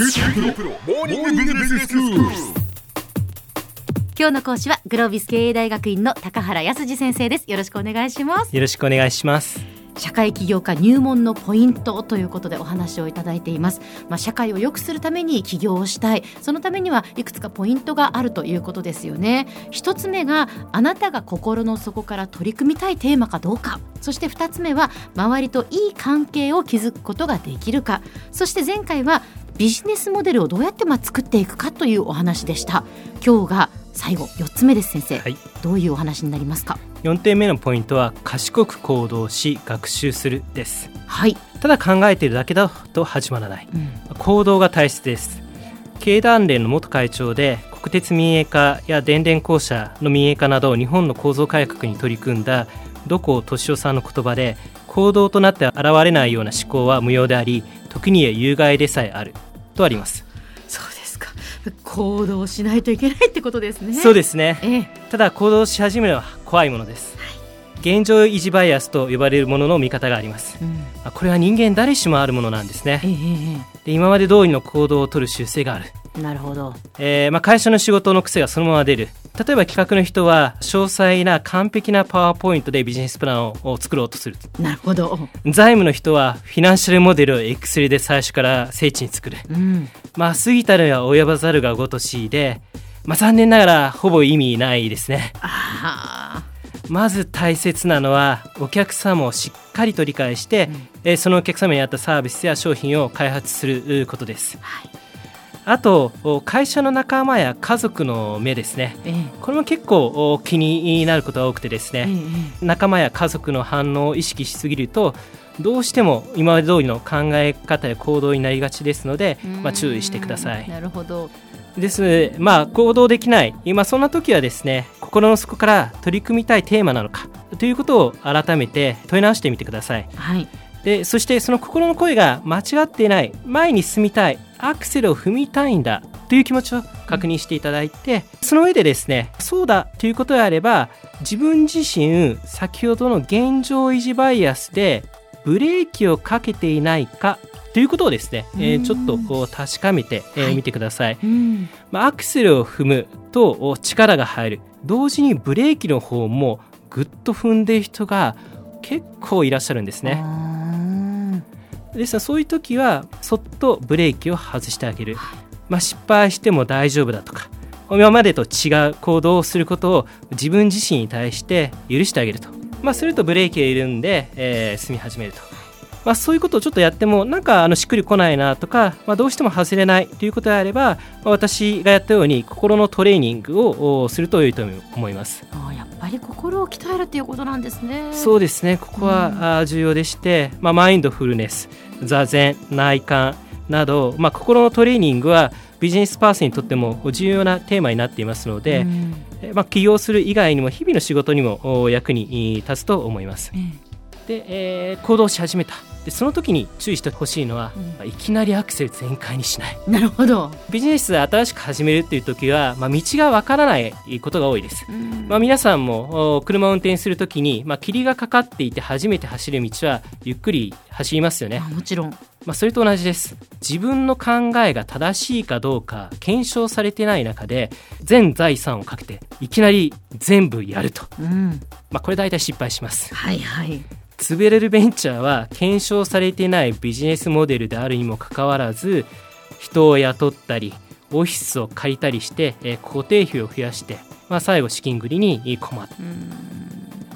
今日の講師はグロービス経営大学院の高原康次先生です。よろしくお願いします。よろしくお願いします。社会起業家入門のポイントということでお話をいただいています、まあ、社会を良くするために起業をしたい。そのためにはいくつかポイントがあるということですよね。一つ目があなたが心の底から取り組みたいテーマかどうか。そして二つ目は周りといい関係を築くことができるか。そして前回はビジネスモデルをどうやってまあ作っていくかというお話でした。今日が最後4つ目です先生、はい、どういうお話になりますか？4点目のポイントは賢く行動し学習するです。はい。ただ考えているだけだと始まらない、うん、行動が大切です。経団連の元会長で国鉄民営化や電電公社の民営化など日本の構造改革に取り組んだ土光敏夫さんの言葉で行動となって現れないような思考は無用であり時には有害でさえあるとあります。そうですか。行動しないといけないってことですね。そうですね、ええ、ただ行動し始めるのは怖いものです、はい、現状維持バイアスと呼ばれるものの見方があります、うん、これは人間誰しもあるものなんですね、ええ、で今まで通りの行動を取る習性がある。なるほど、えーまあ、会社の仕事の癖がそのまま出る例えば企画の人は詳細な完璧なパワーポイントでビジネスプランを作ろうとする。なるほど。財務の人はフィナンシャルモデルをエクセルで最初から精緻に作る、うん、まあ過ぎたるは及ばざるがごとしで、まあ、残念ながらほぼ意味ないですね。まず大切なのはお客様をしっかりと理解して、うん、えそのお客様に合ったサービスや商品を開発することです、はいあと会社の仲間や家族の目ですね、ええ、これも結構気になることが多くてですね、え、仲間や家族の反応を意識しすぎるとどうしても今まで通りの考え方や行動になりがちですので、まあ、注意してください。なるほど。ですので、まあ、行動できない、今そんな時はですね心の底から取り組みたいテーマなのかということを改めて問い直してみてください。はい。でそしてその心の声が間違っていない前に進みたいアクセルを踏みたいんだという気持ちを確認していただいてその上でですねそうだということであれば自分自身先ほどの現状維持バイアスでブレーキをかけていないかということをですね、えー、ちょっとこう確かめてみ、えー、てください、まあ、アクセルを踏むと力が入る。同時にブレーキの方もぐっと踏んでいる人が結構いらっしゃるんですね。ですからそういう時はそっとブレーキを外してあげる、まあ、失敗しても大丈夫だとか。今までと違う行動をすることを自分自身に対して許してあげると、まあ、するとブレーキが緩んで、えー、進み始めると。まあ、そういうことをちょっとやってもなんかあのしっくりこないなとか、まあ、どうしても外れないということであれば、まあ、私がやったように心のトレーニングをすると良いと思います。あやっぱり心を鍛えるっていうことなんですね。そうですね。ここは重要でして、まあ、マインドフルネス座禅内観など、まあ、心のトレーニングはビジネスパーソンにとっても重要なテーマになっていますので、まあ、起業する以外にも日々の仕事にも役に立つと思います。で、えー、行動し始めた。でその時に注意してほしいのは、うん、いきなりアクセル全開にしない。なるほど。ビジネス新しく始めるっていう時は、まあ、道がわからないことが多いです、うん、まあ、皆さんも車を運転する時に、まあ、霧がかかっていて初めて走る道はゆっくり走りますよね。もちろんまあ、それと同じです。自分の考えが正しいかどうか検証されてない中で全財産をかけていきなり全部やると、うん、まあ、これ大体失敗します。はいはい。潰れるベンチャーは検証されていないビジネスモデルであるにもかかわらず人を雇ったりオフィスを借りたりして、え固定費を増やして、まあ、最後資金繰りに困る。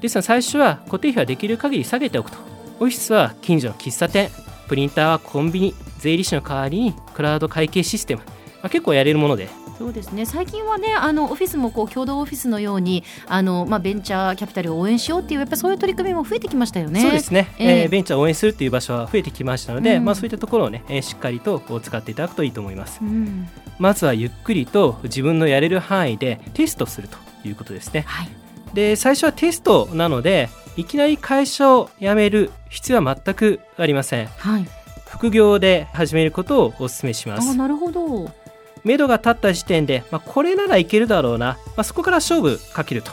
ですが最初は固定費はできる限り下げておくと。オフィスは近所の喫茶店プリンターはコンビニ税理士の代わりにクラウド会計システム、まあ、結構やれるもので。そうですね。最近はねあのオフィスもこう共同オフィスのようにあの、まあ、ベンチャーキャピタルを応援しようっていうやっぱそういう取り組みも増えてきましたよね。そうですね、えー、えー、ベンチャーを応援するっていう場所は増えてきましたので、うん、まあ、そういったところをね、えー、しっかりと使っていただくといいと思います。うん、まずはゆっくりと自分のやれる範囲でテストするということですね。はい、で最初はテストなのでいきなり会社を辞める必要は全くありません。はい副業で始めることをお勧めします。あなるほど目処が立った時点で、まあ、これならいけるだろうな、まあ、そこから勝負かけると、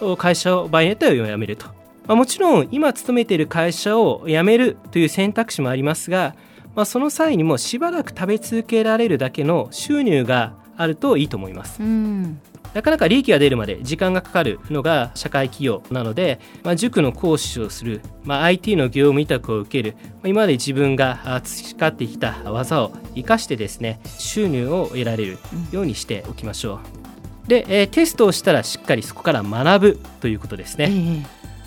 うん、会社を場合によっては辞めると、まあ、もちろん今勤めている会社を辞めるという選択肢もありますがまあ、その際にもしばらく食べ続けられるだけの収入があるといいと思います。うんなかなか利益が出るまで時間がかかるのが社会企業なので、まあ、塾の講師をする、まあ、IT の業務委託を受ける、まあ、今まで自分が培ってきた技を生かしてですね収入を得られるようにしておきましょう。で、えー、テストをしたらしっかりそこから学ぶということですね。えー、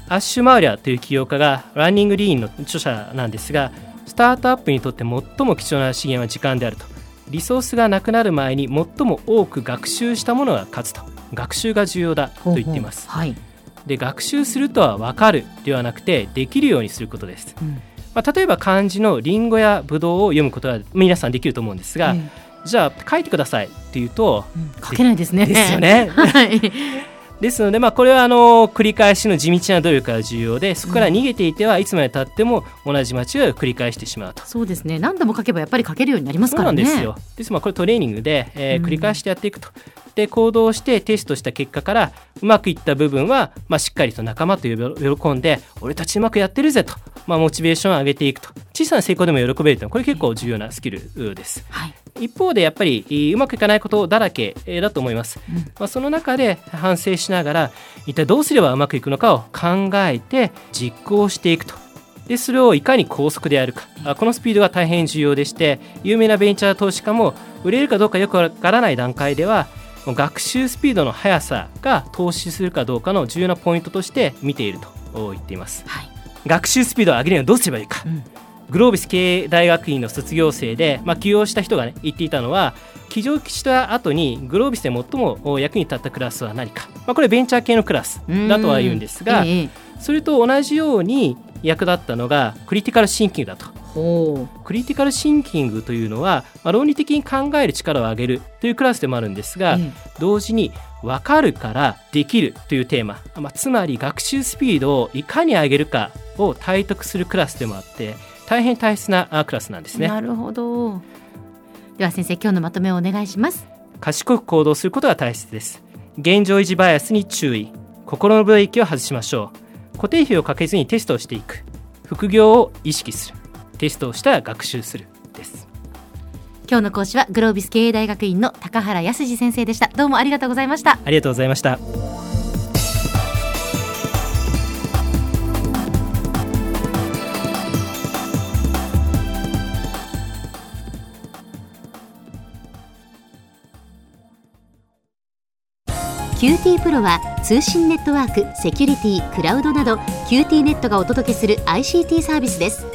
アッシュ・マウリアという起業家がランニング・リーンの著者なんですがスタートアップにとって最も貴重な資源は時間であるとリソースがなくなる前に最も多く学習したものが勝つと学習が重要だと言っています。ほうほうはい、で学習するとは分かるではなくてできるようにすることです。うん、まあ、例えば漢字のりんごやぶどうを読むことは皆さんできると思うんですが、じゃあ書いてくださいっていうと、うん、書けないですね。ですよね。はいですので、まあ、これはあの繰り返しの地道な努力が重要でそこから逃げていてはいつまでたっても同じ間違いを繰り返してしまうと。そうですね。何度も書けばやっぱり書けるようになりますからね。そうなんですよ。ですまあこれトレーニングで、えー、繰り返してやっていくと、で行動してテストした結果からうまくいった部分は、まあ、しっかりと仲間と喜んで俺たちうまくやってるぜと、まあ、モチベーションを上げていくと。小さな成功でも喜べるというのはこれ結構重要なスキルです。はい。一方でやっぱりうまくいかないことだらけだと思います、うん、まあ、その中で反省しながら一体どうすればうまくいくのかを考えて実行していくと。でそれをいかに高速でやるか。このスピードが大変重要でして有名なベンチャー投資家も売れるかどうかよくわからない段階では学習スピードの速さが投資するかどうかの重要なポイントとして見ていると言っています、はい、学習スピードを上げるにはどうすればいいか、うん。グロービス経営大学院の卒業生で、まあ、起業した人が、ね、言っていたのは起業した後にグロービスで最も役に立ったクラスは何か、まあ、これベンチャー系のクラスだとは言うんですが、ええ、それと同じように役立ったのがクリティカルシンキングだと。クリティカルシンキングというのは、まあ、論理的に考える力を上げるというクラスでもあるんですが、え、同時に分かるからできるというテーマ、まあ、つまり学習スピードをいかに上げるかを体得するクラスでもあって大変大切なクラスなんですね。なるほど。では先生今日のまとめをお願いします。賢く行動することが大切です。現状維持バイアスに注意。心のブレーキを外しましょう。固定費をかけずにテストをしていく。副業を意識するテストをしたら学習するです。今日の講師はグロービス経営大学院の高原康先生でした。どうもありがとうございました。ありがとうございました。QT プロは通信ネットワーク、セキュリティ、クラウドなど QT ネットがお届けする ICT サービスです